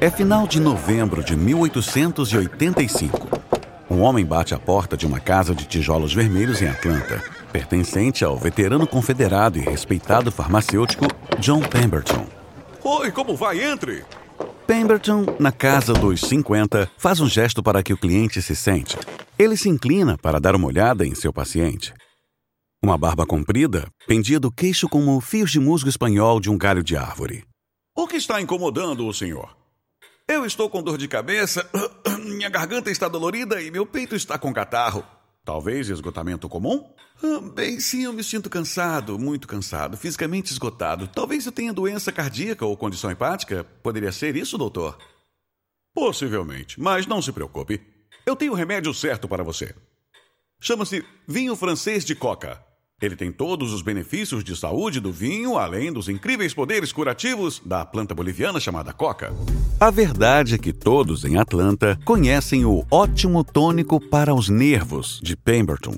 É final de novembro de 1885. Um homem bate à porta de uma casa de tijolos vermelhos em Atlanta, pertencente ao veterano confederado e respeitado farmacêutico John Pemberton. Oi, como vai? Entre! Pemberton, na casa dos 50, faz um gesto para que o cliente se sente. Ele se inclina para dar uma olhada em seu paciente. Uma barba comprida pendia do queixo como fios de musgo espanhol de um galho de árvore. O que está incomodando o senhor? Eu estou com dor de cabeça, minha garganta está dolorida e meu peito está com catarro. Talvez esgotamento comum? Ah, bem, sim, eu me sinto cansado, muito cansado, fisicamente esgotado. Talvez eu tenha doença cardíaca ou condição hepática. Poderia ser isso, doutor? Possivelmente, mas não se preocupe. Eu tenho o remédio certo para você. Chama-se vinho francês de coca. Ele tem todos os benefícios de saúde do vinho, além dos incríveis poderes curativos da planta boliviana chamada coca. A verdade é que todos em Atlanta conhecem o ótimo tônico para os nervos de Pemberton.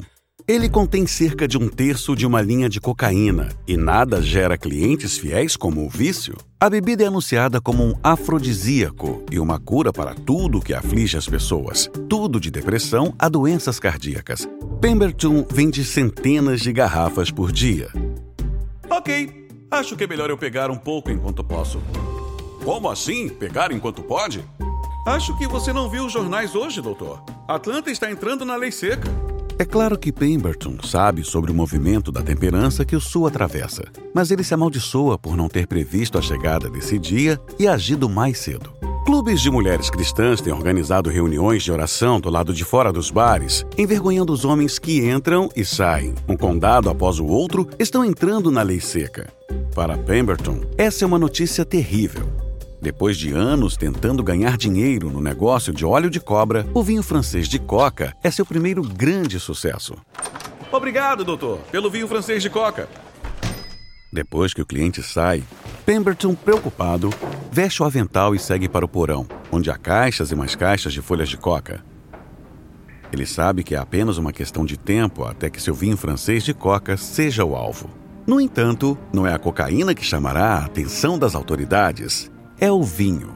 Ele contém cerca de um terço de uma linha de cocaína e nada gera clientes fiéis como o vício. A bebida é anunciada como um afrodisíaco e uma cura para tudo que aflige as pessoas, tudo de depressão a doenças cardíacas. Pemberton vende centenas de garrafas por dia. Ok, acho que é melhor eu pegar um pouco enquanto posso. Como assim? Pegar enquanto pode? Acho que você não viu os jornais hoje, doutor. Atlanta está entrando na lei seca. É claro que Pemberton sabe sobre o movimento da temperança que o Sul atravessa, mas ele se amaldiçoa por não ter previsto a chegada desse dia e agido mais cedo. Clubes de mulheres cristãs têm organizado reuniões de oração do lado de fora dos bares, envergonhando os homens que entram e saem. Um condado após o outro estão entrando na lei seca. Para Pemberton, essa é uma notícia terrível. Depois de anos tentando ganhar dinheiro no negócio de óleo de cobra, o vinho francês de coca é seu primeiro grande sucesso. Obrigado, doutor, pelo vinho francês de coca. Depois que o cliente sai, Pemberton, preocupado, veste o avental e segue para o porão, onde há caixas e mais caixas de folhas de coca. Ele sabe que é apenas uma questão de tempo até que seu vinho francês de coca seja o alvo. No entanto, não é a cocaína que chamará a atenção das autoridades, é o vinho.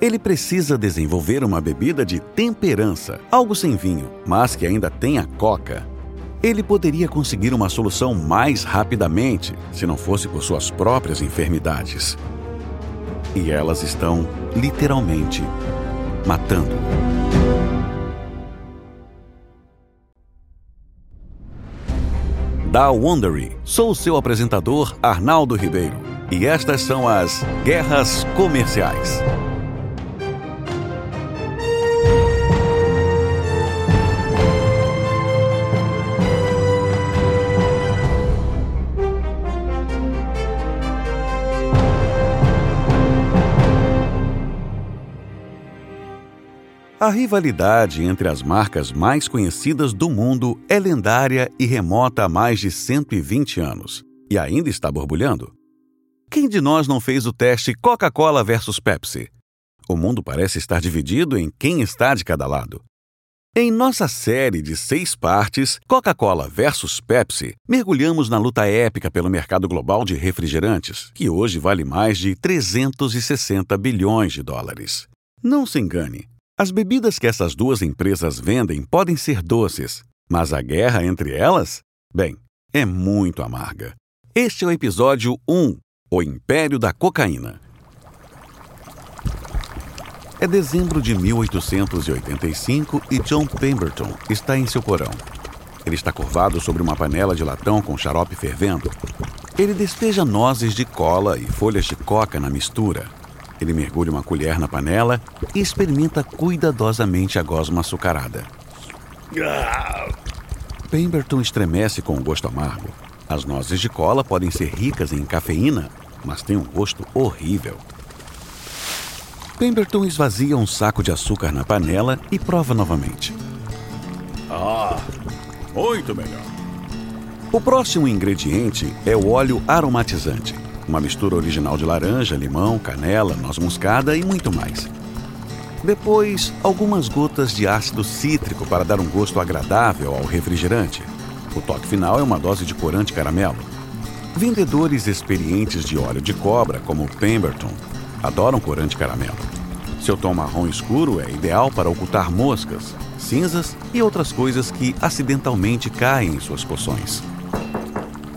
Ele precisa desenvolver uma bebida de temperança, algo sem vinho, mas que ainda tenha coca. Ele poderia conseguir uma solução mais rapidamente se não fosse por suas próprias enfermidades. E elas estão, literalmente, matando. Da Wondery, sou seu apresentador Arnaldo Ribeiro. E estas são as guerras comerciais. A rivalidade entre as marcas mais conhecidas do mundo é lendária e remota há mais de 120 anos. E ainda está borbulhando. Quem de nós não fez o teste Coca-Cola versus Pepsi? O mundo parece estar dividido em quem está de cada lado. Em nossa série de seis partes, Coca-Cola versus Pepsi, mergulhamos na luta épica pelo mercado global de refrigerantes, que hoje vale mais de 360 bilhões de dólares. Não se engane, as bebidas que essas duas empresas vendem podem ser doces, mas a guerra entre elas, bem, é muito amarga. Este é o episódio 1 o Império da Cocaína. É dezembro de 1885 e John Pemberton está em seu porão. Ele está curvado sobre uma panela de latão com xarope fervendo. Ele despeja nozes de cola e folhas de coca na mistura. Ele mergulha uma colher na panela e experimenta cuidadosamente a gosma açucarada. Pemberton estremece com o gosto amargo. As nozes de cola podem ser ricas em cafeína, mas têm um gosto horrível. Pemberton esvazia um saco de açúcar na panela e prova novamente. Ah, muito melhor. O próximo ingrediente é o óleo aromatizante, uma mistura original de laranja, limão, canela, noz moscada e muito mais. Depois, algumas gotas de ácido cítrico para dar um gosto agradável ao refrigerante. O toque final é uma dose de corante caramelo. Vendedores experientes de óleo de cobra, como Pemberton, adoram corante caramelo. Seu tom marrom escuro é ideal para ocultar moscas, cinzas e outras coisas que acidentalmente caem em suas poções.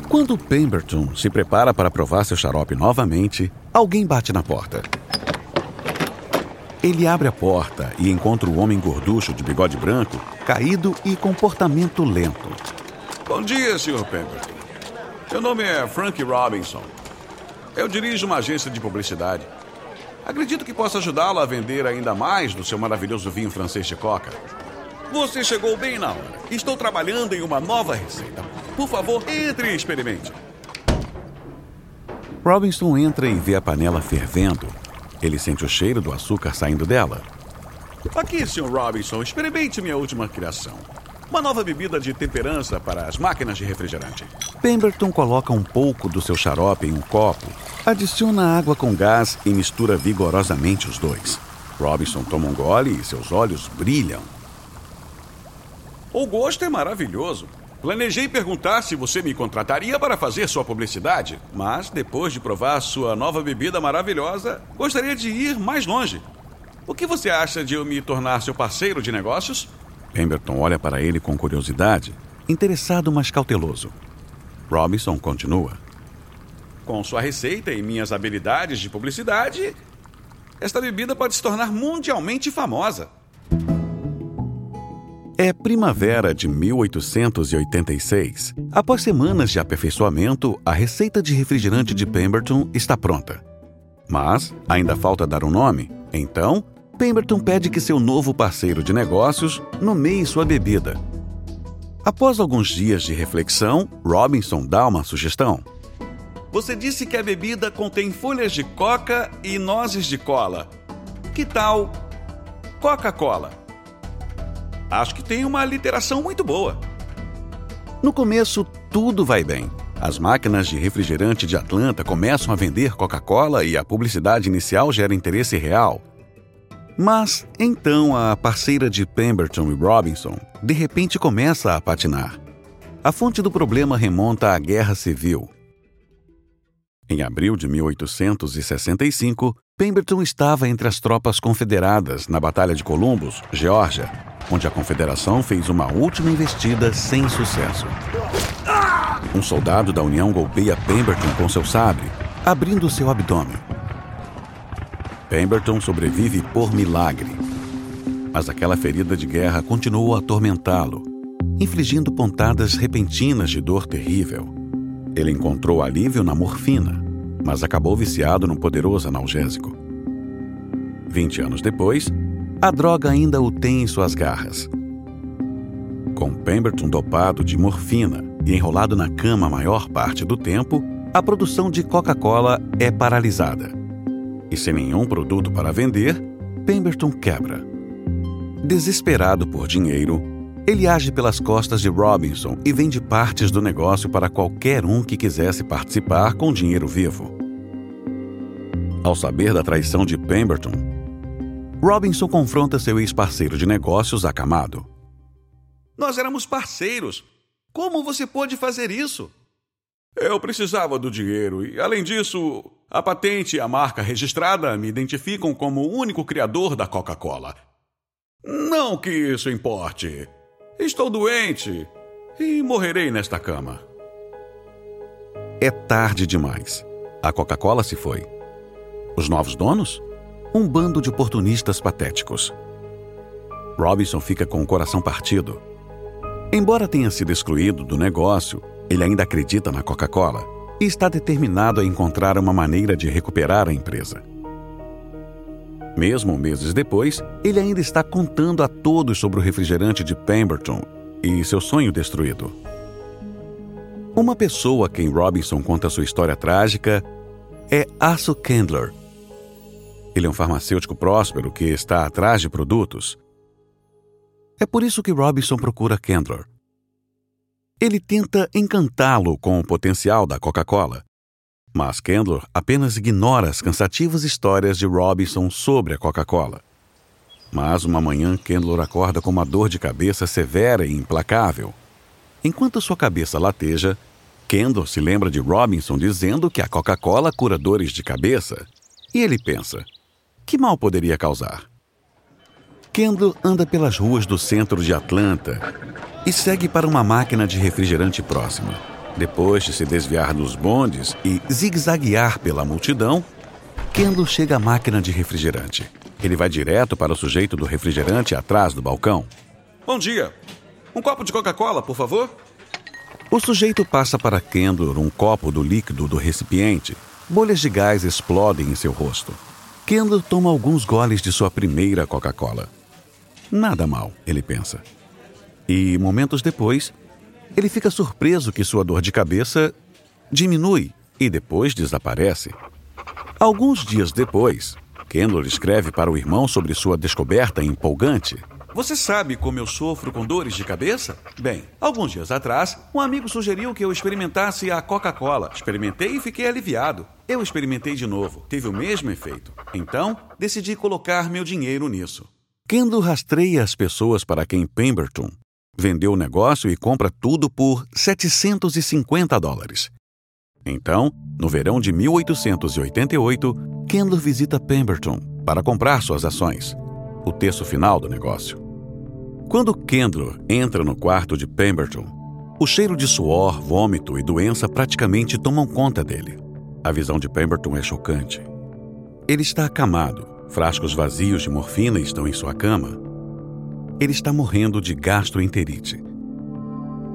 Quando Pemberton se prepara para provar seu xarope novamente, alguém bate na porta. Ele abre a porta e encontra o homem gorducho de bigode branco, caído e comportamento lento. Bom dia, Sr. Pemberton. Meu nome é Frank Robinson. Eu dirijo uma agência de publicidade. Acredito que possa ajudá-lo a vender ainda mais do seu maravilhoso vinho francês de coca. Você chegou bem na hora. Estou trabalhando em uma nova receita. Por favor, entre e experimente. Robinson entra e vê a panela fervendo. Ele sente o cheiro do açúcar saindo dela. Aqui, Sr. Robinson, experimente minha última criação. Uma nova bebida de temperança para as máquinas de refrigerante. Pemberton coloca um pouco do seu xarope em um copo, adiciona água com gás e mistura vigorosamente os dois. Robinson toma um gole e seus olhos brilham. O gosto é maravilhoso. Planejei perguntar se você me contrataria para fazer sua publicidade, mas depois de provar sua nova bebida maravilhosa, gostaria de ir mais longe. O que você acha de eu me tornar seu parceiro de negócios? Pemberton olha para ele com curiosidade, interessado mas cauteloso. Robinson continua. Com sua receita e minhas habilidades de publicidade, esta bebida pode se tornar mundialmente famosa. É primavera de 1886. Após semanas de aperfeiçoamento, a receita de refrigerante de Pemberton está pronta. Mas ainda falta dar um nome. Então, Pemberton pede que seu novo parceiro de negócios nomeie sua bebida. Após alguns dias de reflexão, Robinson dá uma sugestão. Você disse que a bebida contém folhas de coca e nozes de cola. Que tal Coca-Cola? Acho que tem uma literação muito boa. No começo, tudo vai bem. As máquinas de refrigerante de Atlanta começam a vender Coca-Cola e a publicidade inicial gera interesse real. Mas então a parceira de Pemberton e Robinson de repente começa a patinar. A fonte do problema remonta à Guerra Civil. Em abril de 1865, Pemberton estava entre as tropas confederadas na Batalha de Columbus, Geórgia, onde a Confederação fez uma última investida sem sucesso. Um soldado da União golpeia Pemberton com seu sabre, abrindo seu abdômen. Pemberton sobrevive por milagre. Mas aquela ferida de guerra continuou a atormentá-lo, infligindo pontadas repentinas de dor terrível. Ele encontrou alívio na morfina, mas acabou viciado num poderoso analgésico. Vinte anos depois, a droga ainda o tem em suas garras. Com Pemberton dopado de morfina e enrolado na cama a maior parte do tempo, a produção de Coca-Cola é paralisada e sem nenhum produto para vender, Pemberton quebra. Desesperado por dinheiro, ele age pelas costas de Robinson e vende partes do negócio para qualquer um que quisesse participar com dinheiro vivo. Ao saber da traição de Pemberton, Robinson confronta seu ex-parceiro de negócios acamado. Nós éramos parceiros. Como você pôde fazer isso? Eu precisava do dinheiro e, além disso, a patente e a marca registrada me identificam como o único criador da Coca-Cola. Não que isso importe. Estou doente e morrerei nesta cama. É tarde demais. A Coca-Cola se foi. Os novos donos? Um bando de oportunistas patéticos. Robinson fica com o coração partido. Embora tenha sido excluído do negócio, ele ainda acredita na Coca-Cola e está determinado a encontrar uma maneira de recuperar a empresa. Mesmo meses depois, ele ainda está contando a todos sobre o refrigerante de Pemberton e seu sonho destruído. Uma pessoa a quem Robinson conta sua história trágica é Arthur Candler. Ele é um farmacêutico próspero que está atrás de produtos. É por isso que Robinson procura Candler. Ele tenta encantá-lo com o potencial da Coca-Cola. Mas Candler apenas ignora as cansativas histórias de Robinson sobre a Coca-Cola. Mas uma manhã, Candler acorda com uma dor de cabeça severa e implacável. Enquanto sua cabeça lateja, Kendall se lembra de Robinson dizendo que a Coca-Cola cura dores de cabeça. E ele pensa: Que mal poderia causar? Kendall anda pelas ruas do centro de Atlanta e segue para uma máquina de refrigerante próxima. Depois de se desviar dos bondes e zigue-zaguear pela multidão, Kendall chega à máquina de refrigerante. Ele vai direto para o sujeito do refrigerante atrás do balcão. Bom dia. Um copo de Coca-Cola, por favor? O sujeito passa para Kendall um copo do líquido do recipiente. Bolhas de gás explodem em seu rosto. Kendall toma alguns goles de sua primeira Coca-Cola. Nada mal, ele pensa. E momentos depois, ele fica surpreso que sua dor de cabeça diminui e depois desaparece. Alguns dias depois, Kendall escreve para o irmão sobre sua descoberta empolgante. Você sabe como eu sofro com dores de cabeça? Bem, alguns dias atrás, um amigo sugeriu que eu experimentasse a Coca-Cola. Experimentei e fiquei aliviado. Eu experimentei de novo, teve o mesmo efeito. Então, decidi colocar meu dinheiro nisso. Kendall rastreia as pessoas para quem Pemberton vendeu o negócio e compra tudo por 750 dólares. Então, no verão de 1888, Kendall visita Pemberton para comprar suas ações, o terço final do negócio. Quando Kendall entra no quarto de Pemberton, o cheiro de suor, vômito e doença praticamente tomam conta dele. A visão de Pemberton é chocante. Ele está acamado, frascos vazios de morfina estão em sua cama. Ele está morrendo de gastroenterite.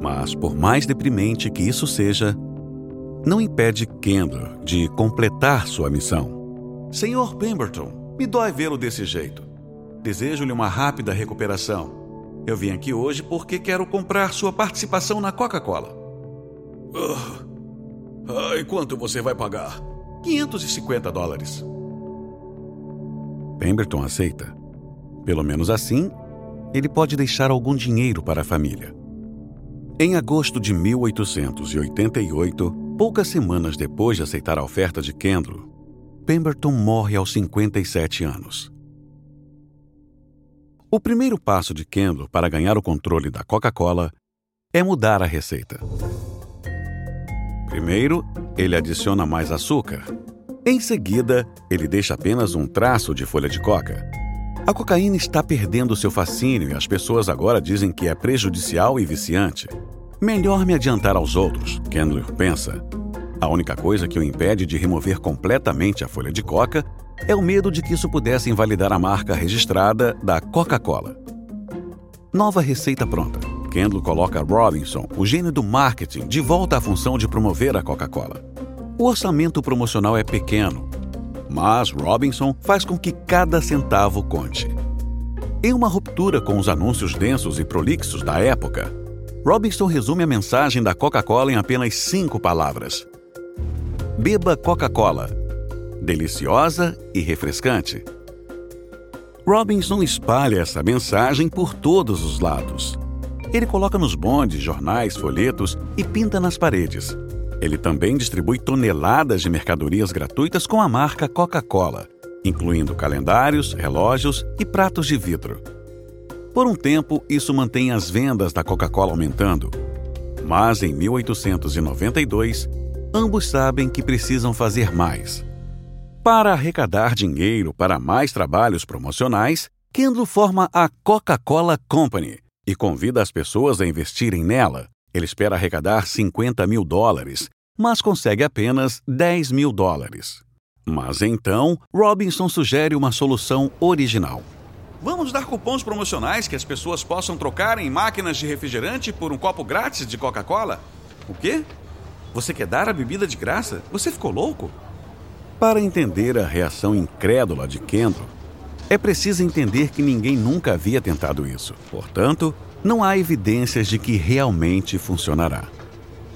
Mas, por mais deprimente que isso seja, não impede Kendall de completar sua missão. Senhor Pemberton, me dói vê-lo desse jeito. Desejo-lhe uma rápida recuperação. Eu vim aqui hoje porque quero comprar sua participação na Coca-Cola. Uh, ah, e quanto você vai pagar? 550 dólares. Pemberton aceita. Pelo menos assim, ele pode deixar algum dinheiro para a família. Em agosto de 1888, poucas semanas depois de aceitar a oferta de Kendall, Pemberton morre aos 57 anos. O primeiro passo de Kendall para ganhar o controle da Coca-Cola é mudar a receita. Primeiro, ele adiciona mais açúcar. Em seguida, ele deixa apenas um traço de folha de coca. A cocaína está perdendo seu fascínio e as pessoas agora dizem que é prejudicial e viciante. Melhor me adiantar aos outros, Kendall pensa. A única coisa que o impede de remover completamente a folha de coca é o medo de que isso pudesse invalidar a marca registrada da Coca-Cola. Nova receita pronta. Kendall coloca Robinson, o gênio do marketing, de volta à função de promover a Coca-Cola. O orçamento promocional é pequeno, mas Robinson faz com que cada centavo conte. Em uma ruptura com os anúncios densos e prolixos da época, Robinson resume a mensagem da Coca-Cola em apenas cinco palavras: Beba Coca-Cola. Deliciosa e refrescante. Robinson espalha essa mensagem por todos os lados. Ele coloca nos bondes, jornais, folhetos e pinta nas paredes. Ele também distribui toneladas de mercadorias gratuitas com a marca Coca-Cola, incluindo calendários, relógios e pratos de vidro. Por um tempo, isso mantém as vendas da Coca-Cola aumentando. Mas em 1892, ambos sabem que precisam fazer mais. Para arrecadar dinheiro para mais trabalhos promocionais, Kendall forma a Coca-Cola Company e convida as pessoas a investirem nela. Ele espera arrecadar 50 mil dólares, mas consegue apenas 10 mil dólares. Mas então, Robinson sugere uma solução original. Vamos dar cupons promocionais que as pessoas possam trocar em máquinas de refrigerante por um copo grátis de Coca-Cola? O quê? Você quer dar a bebida de graça? Você ficou louco? Para entender a reação incrédula de Kendall, é preciso entender que ninguém nunca havia tentado isso. Portanto, não há evidências de que realmente funcionará.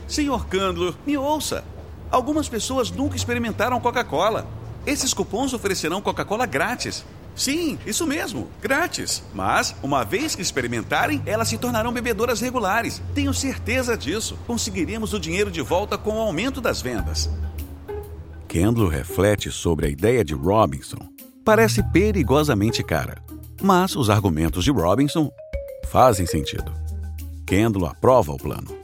Senhor Candler, me ouça. Algumas pessoas nunca experimentaram Coca-Cola. Esses cupons oferecerão Coca-Cola grátis. Sim, isso mesmo, grátis. Mas, uma vez que experimentarem, elas se tornarão bebedoras regulares. Tenho certeza disso. Conseguiremos o dinheiro de volta com o aumento das vendas. Kendall reflete sobre a ideia de Robinson parece perigosamente cara, mas os argumentos de Robinson fazem sentido. Kendall aprova o plano.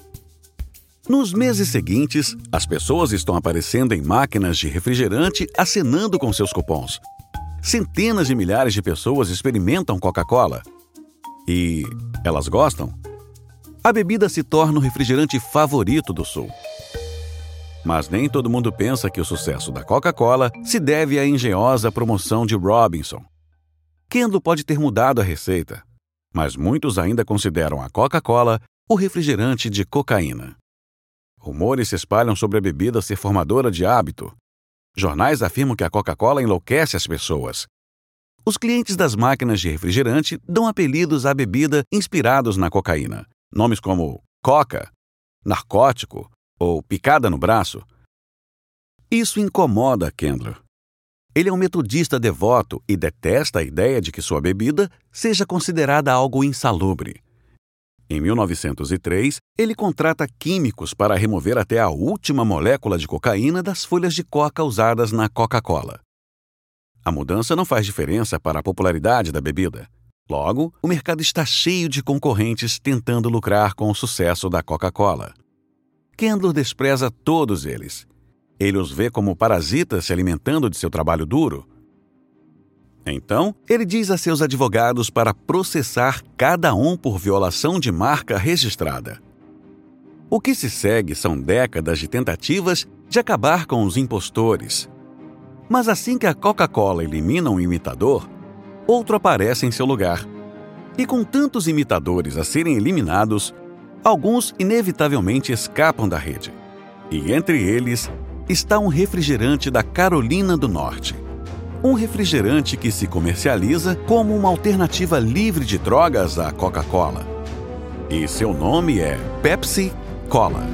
Nos meses seguintes, as pessoas estão aparecendo em máquinas de refrigerante acenando com seus cupons. centenas de milhares de pessoas experimentam Coca-Cola. E elas gostam? A bebida se torna o refrigerante favorito do Sul. Mas nem todo mundo pensa que o sucesso da Coca-Cola se deve à engenhosa promoção de Robinson. Kendall pode ter mudado a receita, mas muitos ainda consideram a Coca-Cola o refrigerante de cocaína. Rumores se espalham sobre a bebida ser formadora de hábito. Jornais afirmam que a Coca-Cola enlouquece as pessoas. Os clientes das máquinas de refrigerante dão apelidos à bebida inspirados na cocaína. Nomes como Coca, narcótico ou picada no braço. Isso incomoda Kendler. Ele é um metodista devoto e detesta a ideia de que sua bebida seja considerada algo insalubre. Em 1903, ele contrata químicos para remover até a última molécula de cocaína das folhas de coca usadas na Coca-Cola. A mudança não faz diferença para a popularidade da bebida. Logo, o mercado está cheio de concorrentes tentando lucrar com o sucesso da Coca-Cola. Kendall despreza todos eles. Ele os vê como parasitas se alimentando de seu trabalho duro então, ele diz a seus advogados para processar cada um por violação de marca registrada. O que se segue são décadas de tentativas de acabar com os impostores. Mas assim que a Coca-Cola elimina um imitador, outro aparece em seu lugar. E com tantos imitadores a serem eliminados, alguns inevitavelmente escapam da rede. E entre eles está um refrigerante da Carolina do Norte um refrigerante que se comercializa como uma alternativa livre de drogas à Coca-Cola. E seu nome é Pepsi Cola.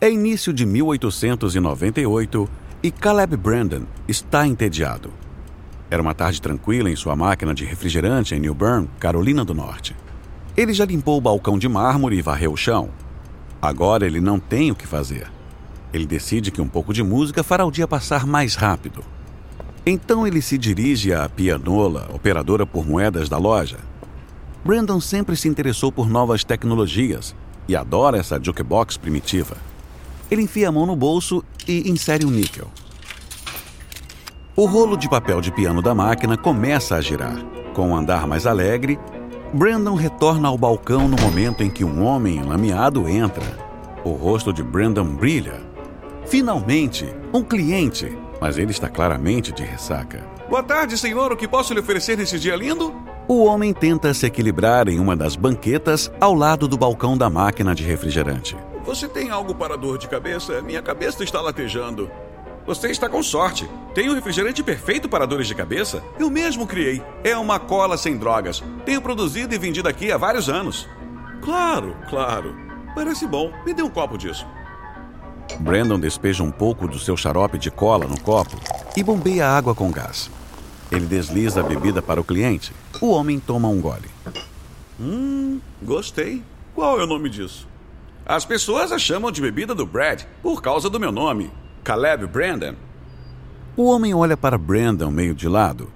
É início de 1898 e Caleb Brandon está entediado. Era uma tarde tranquila em sua máquina de refrigerante em New Bern, Carolina do Norte. Ele já limpou o balcão de mármore e varreu o chão. Agora ele não tem o que fazer. Ele decide que um pouco de música fará o dia passar mais rápido. Então ele se dirige à pianola, operadora por moedas da loja. Brandon sempre se interessou por novas tecnologias e adora essa jukebox primitiva. Ele enfia a mão no bolso e insere um níquel. O rolo de papel de piano da máquina começa a girar. Com um andar mais alegre, Brandon retorna ao balcão no momento em que um homem lameado entra. O rosto de Brandon brilha. Finalmente, um cliente, mas ele está claramente de ressaca. Boa tarde, senhor. O que posso lhe oferecer nesse dia lindo? O homem tenta se equilibrar em uma das banquetas ao lado do balcão da máquina de refrigerante. Você tem algo para dor de cabeça? Minha cabeça está latejando. Você está com sorte. Tem um refrigerante perfeito para dores de cabeça? Eu mesmo criei. É uma cola sem drogas. Tenho produzido e vendido aqui há vários anos. Claro, claro. Parece bom. Me dê um copo disso. Brandon despeja um pouco do seu xarope de cola no copo e bombeia água com gás. Ele desliza a bebida para o cliente. O homem toma um gole. Hum, gostei. Qual é o nome disso? As pessoas a chamam de bebida do Brad por causa do meu nome. Caleb Brandon? O homem olha para Brandon meio de lado.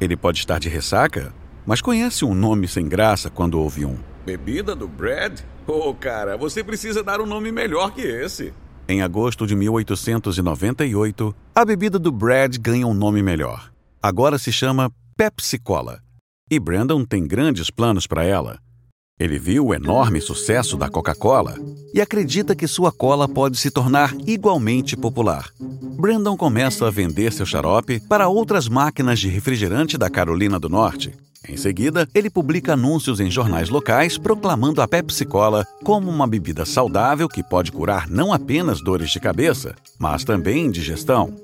Ele pode estar de ressaca, mas conhece um nome sem graça quando ouve um. Bebida do Brad? Oh, cara, você precisa dar um nome melhor que esse. Em agosto de 1898, a bebida do Brad ganha um nome melhor. Agora se chama Pepsi Cola. E Brandon tem grandes planos para ela. Ele viu o enorme sucesso da Coca-Cola e acredita que sua cola pode se tornar igualmente popular. Brandon começa a vender seu xarope para outras máquinas de refrigerante da Carolina do Norte. Em seguida, ele publica anúncios em jornais locais proclamando a Pepsi Cola como uma bebida saudável que pode curar não apenas dores de cabeça, mas também indigestão.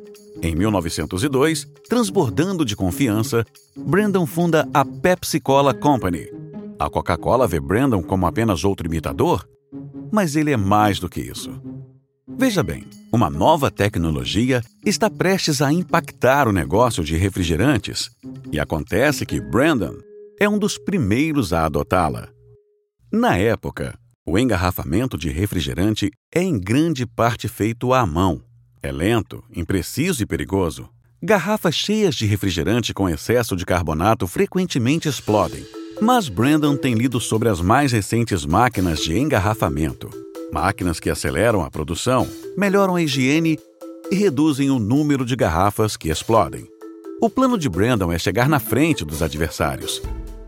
Em 1902, transbordando de confiança, Brandon funda a Pepsi Cola Company, a Coca-Cola vê Brandon como apenas outro imitador? Mas ele é mais do que isso. Veja bem, uma nova tecnologia está prestes a impactar o negócio de refrigerantes e acontece que Brandon é um dos primeiros a adotá-la. Na época, o engarrafamento de refrigerante é em grande parte feito à mão. É lento, impreciso e perigoso. Garrafas cheias de refrigerante com excesso de carbonato frequentemente explodem Mas Brandon tem lido sobre as mais recentes máquinas de engarrafamento. Máquinas que aceleram a produção, melhoram a higiene e reduzem o número de garrafas que explodem. O plano de Brandon é chegar na frente dos adversários.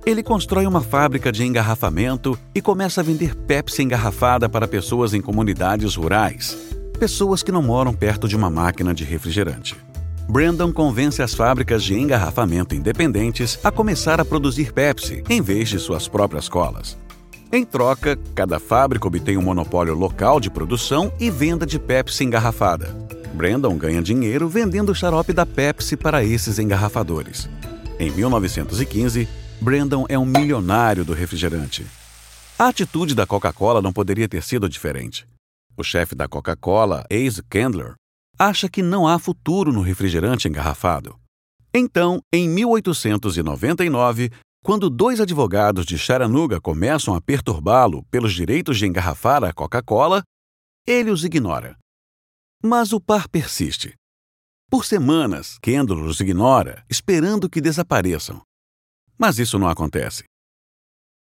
Ele constrói uma fábrica de engarrafamento e começa a vender Pepsi engarrafada para pessoas em comunidades rurais, pessoas que não moram perto de uma máquina de refrigerante. Brandon convence as fábricas de engarrafamento independentes a começar a produzir Pepsi em vez de suas próprias colas. Em troca, cada fábrica obtém um monopólio local de produção e venda de Pepsi engarrafada. Brandon ganha dinheiro vendendo o xarope da Pepsi para esses engarrafadores. Em 1915, Brandon é um milionário do refrigerante. A atitude da Coca-Cola não poderia ter sido diferente. O chefe da Coca-Cola, Ace Candler, acha que não há futuro no refrigerante engarrafado. Então, em 1899, quando dois advogados de Chattanooga começam a perturbá-lo pelos direitos de engarrafar a Coca-Cola, ele os ignora. Mas o par persiste. Por semanas, Kendall os ignora, esperando que desapareçam. Mas isso não acontece.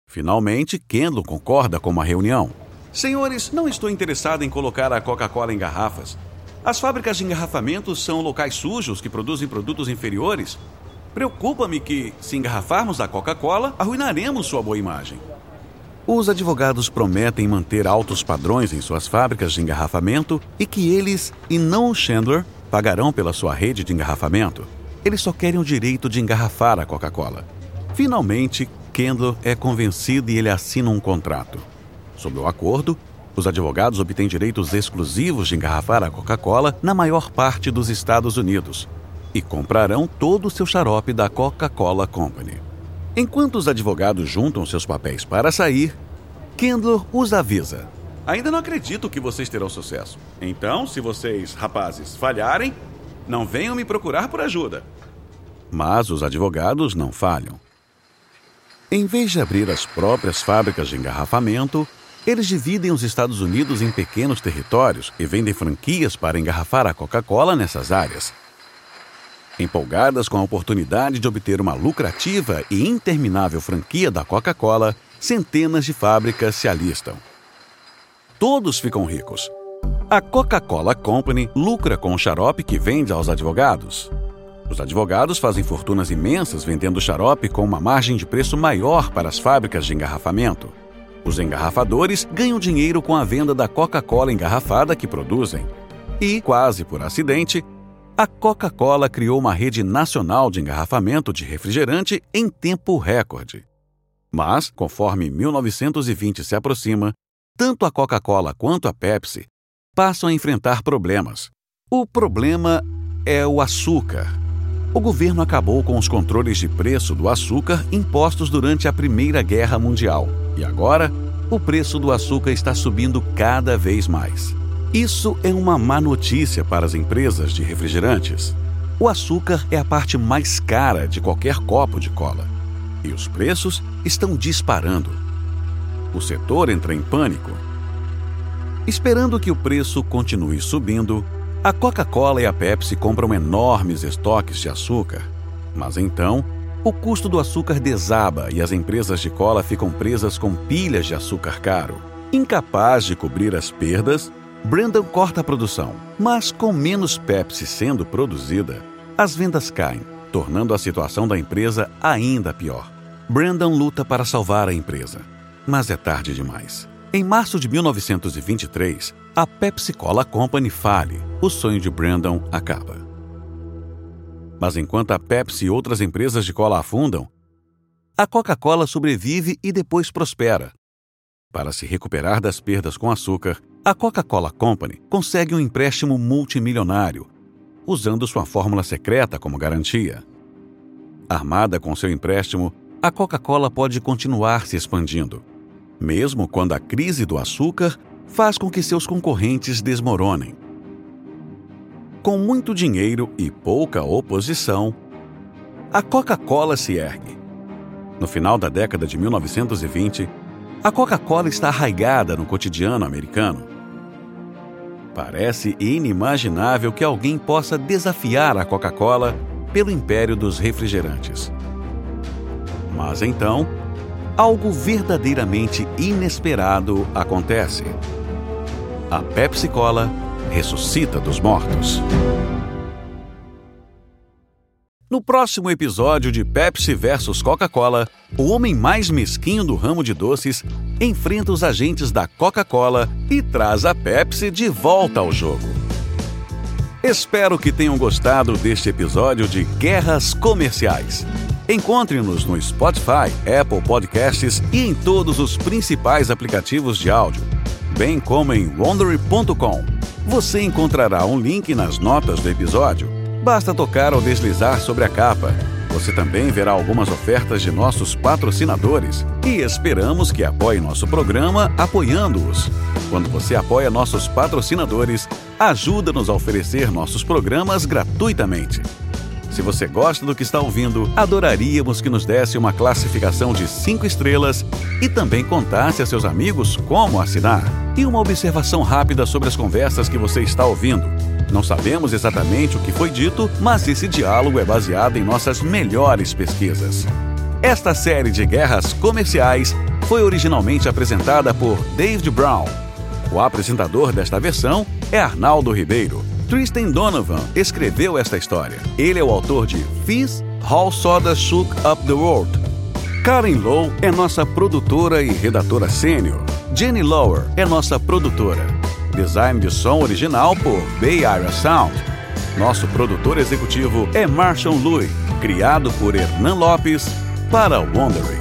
Finalmente, Kendall concorda com uma reunião. Senhores, não estou interessado em colocar a Coca-Cola em garrafas. As fábricas de engarrafamento são locais sujos que produzem produtos inferiores. Preocupa-me que, se engarrafarmos a Coca-Cola, arruinaremos sua boa imagem. Os advogados prometem manter altos padrões em suas fábricas de engarrafamento e que eles, e não Chandler, pagarão pela sua rede de engarrafamento. Eles só querem o direito de engarrafar a Coca-Cola. Finalmente, Kendall é convencido e ele assina um contrato. Sob o acordo, os advogados obtêm direitos exclusivos de engarrafar a Coca-Cola na maior parte dos Estados Unidos e comprarão todo o seu xarope da Coca-Cola Company. Enquanto os advogados juntam seus papéis para sair, Kendall os avisa. Ainda não acredito que vocês terão sucesso. Então, se vocês, rapazes, falharem, não venham me procurar por ajuda. Mas os advogados não falham. Em vez de abrir as próprias fábricas de engarrafamento, eles dividem os Estados Unidos em pequenos territórios e vendem franquias para engarrafar a Coca-Cola nessas áreas. Empolgadas com a oportunidade de obter uma lucrativa e interminável franquia da Coca-Cola, centenas de fábricas se alistam. Todos ficam ricos. A Coca-Cola Company lucra com o xarope que vende aos advogados. Os advogados fazem fortunas imensas vendendo xarope com uma margem de preço maior para as fábricas de engarrafamento. Os engarrafadores ganham dinheiro com a venda da Coca-Cola engarrafada que produzem. E, quase por acidente, a Coca-Cola criou uma rede nacional de engarrafamento de refrigerante em tempo recorde. Mas, conforme 1920 se aproxima, tanto a Coca-Cola quanto a Pepsi passam a enfrentar problemas. O problema é o açúcar. O governo acabou com os controles de preço do açúcar impostos durante a Primeira Guerra Mundial. E agora, o preço do açúcar está subindo cada vez mais. Isso é uma má notícia para as empresas de refrigerantes. O açúcar é a parte mais cara de qualquer copo de cola. E os preços estão disparando. O setor entra em pânico. Esperando que o preço continue subindo, a Coca-Cola e a Pepsi compram enormes estoques de açúcar. Mas então, o custo do açúcar desaba e as empresas de cola ficam presas com pilhas de açúcar caro. Incapaz de cobrir as perdas, Brandon corta a produção, mas com menos Pepsi sendo produzida, as vendas caem, tornando a situação da empresa ainda pior. Brandon luta para salvar a empresa, mas é tarde demais. Em março de 1923, a Pepsi Cola Company fale. O sonho de Brandon acaba. Mas enquanto a Pepsi e outras empresas de cola afundam, a Coca-Cola sobrevive e depois prospera. Para se recuperar das perdas com açúcar, a Coca-Cola Company consegue um empréstimo multimilionário, usando sua fórmula secreta como garantia. Armada com seu empréstimo, a Coca-Cola pode continuar se expandindo, mesmo quando a crise do açúcar faz com que seus concorrentes desmoronem. Com muito dinheiro e pouca oposição, a Coca-Cola se ergue. No final da década de 1920, a Coca-Cola está arraigada no cotidiano americano. Parece inimaginável que alguém possa desafiar a Coca-Cola pelo império dos refrigerantes. Mas então, algo verdadeiramente inesperado acontece. A Pepsi Cola ressuscita dos mortos. No próximo episódio de Pepsi vs Coca-Cola, o homem mais mesquinho do ramo de doces enfrenta os agentes da Coca-Cola e traz a Pepsi de volta ao jogo. Espero que tenham gostado deste episódio de Guerras Comerciais. Encontre-nos no Spotify, Apple Podcasts e em todos os principais aplicativos de áudio, bem como em wondery.com. Você encontrará um link nas notas do episódio Basta tocar ou deslizar sobre a capa. Você também verá algumas ofertas de nossos patrocinadores e esperamos que apoie nosso programa apoiando-os. Quando você apoia nossos patrocinadores, ajuda-nos a oferecer nossos programas gratuitamente. Se você gosta do que está ouvindo, adoraríamos que nos desse uma classificação de 5 estrelas e também contasse a seus amigos como assinar. E uma observação rápida sobre as conversas que você está ouvindo. Não sabemos exatamente o que foi dito, mas esse diálogo é baseado em nossas melhores pesquisas. Esta série de guerras comerciais foi originalmente apresentada por David Brown. O apresentador desta versão é Arnaldo Ribeiro. Tristan Donovan escreveu esta história. Ele é o autor de Fizz, How Soda Shook Up the World. Karen Lowe é nossa produtora e redatora sênior. Jenny Lower é nossa produtora. Design de som original por Bay Area Sound. Nosso produtor executivo é Marshall Louis, criado por Hernan Lopes para Wondering.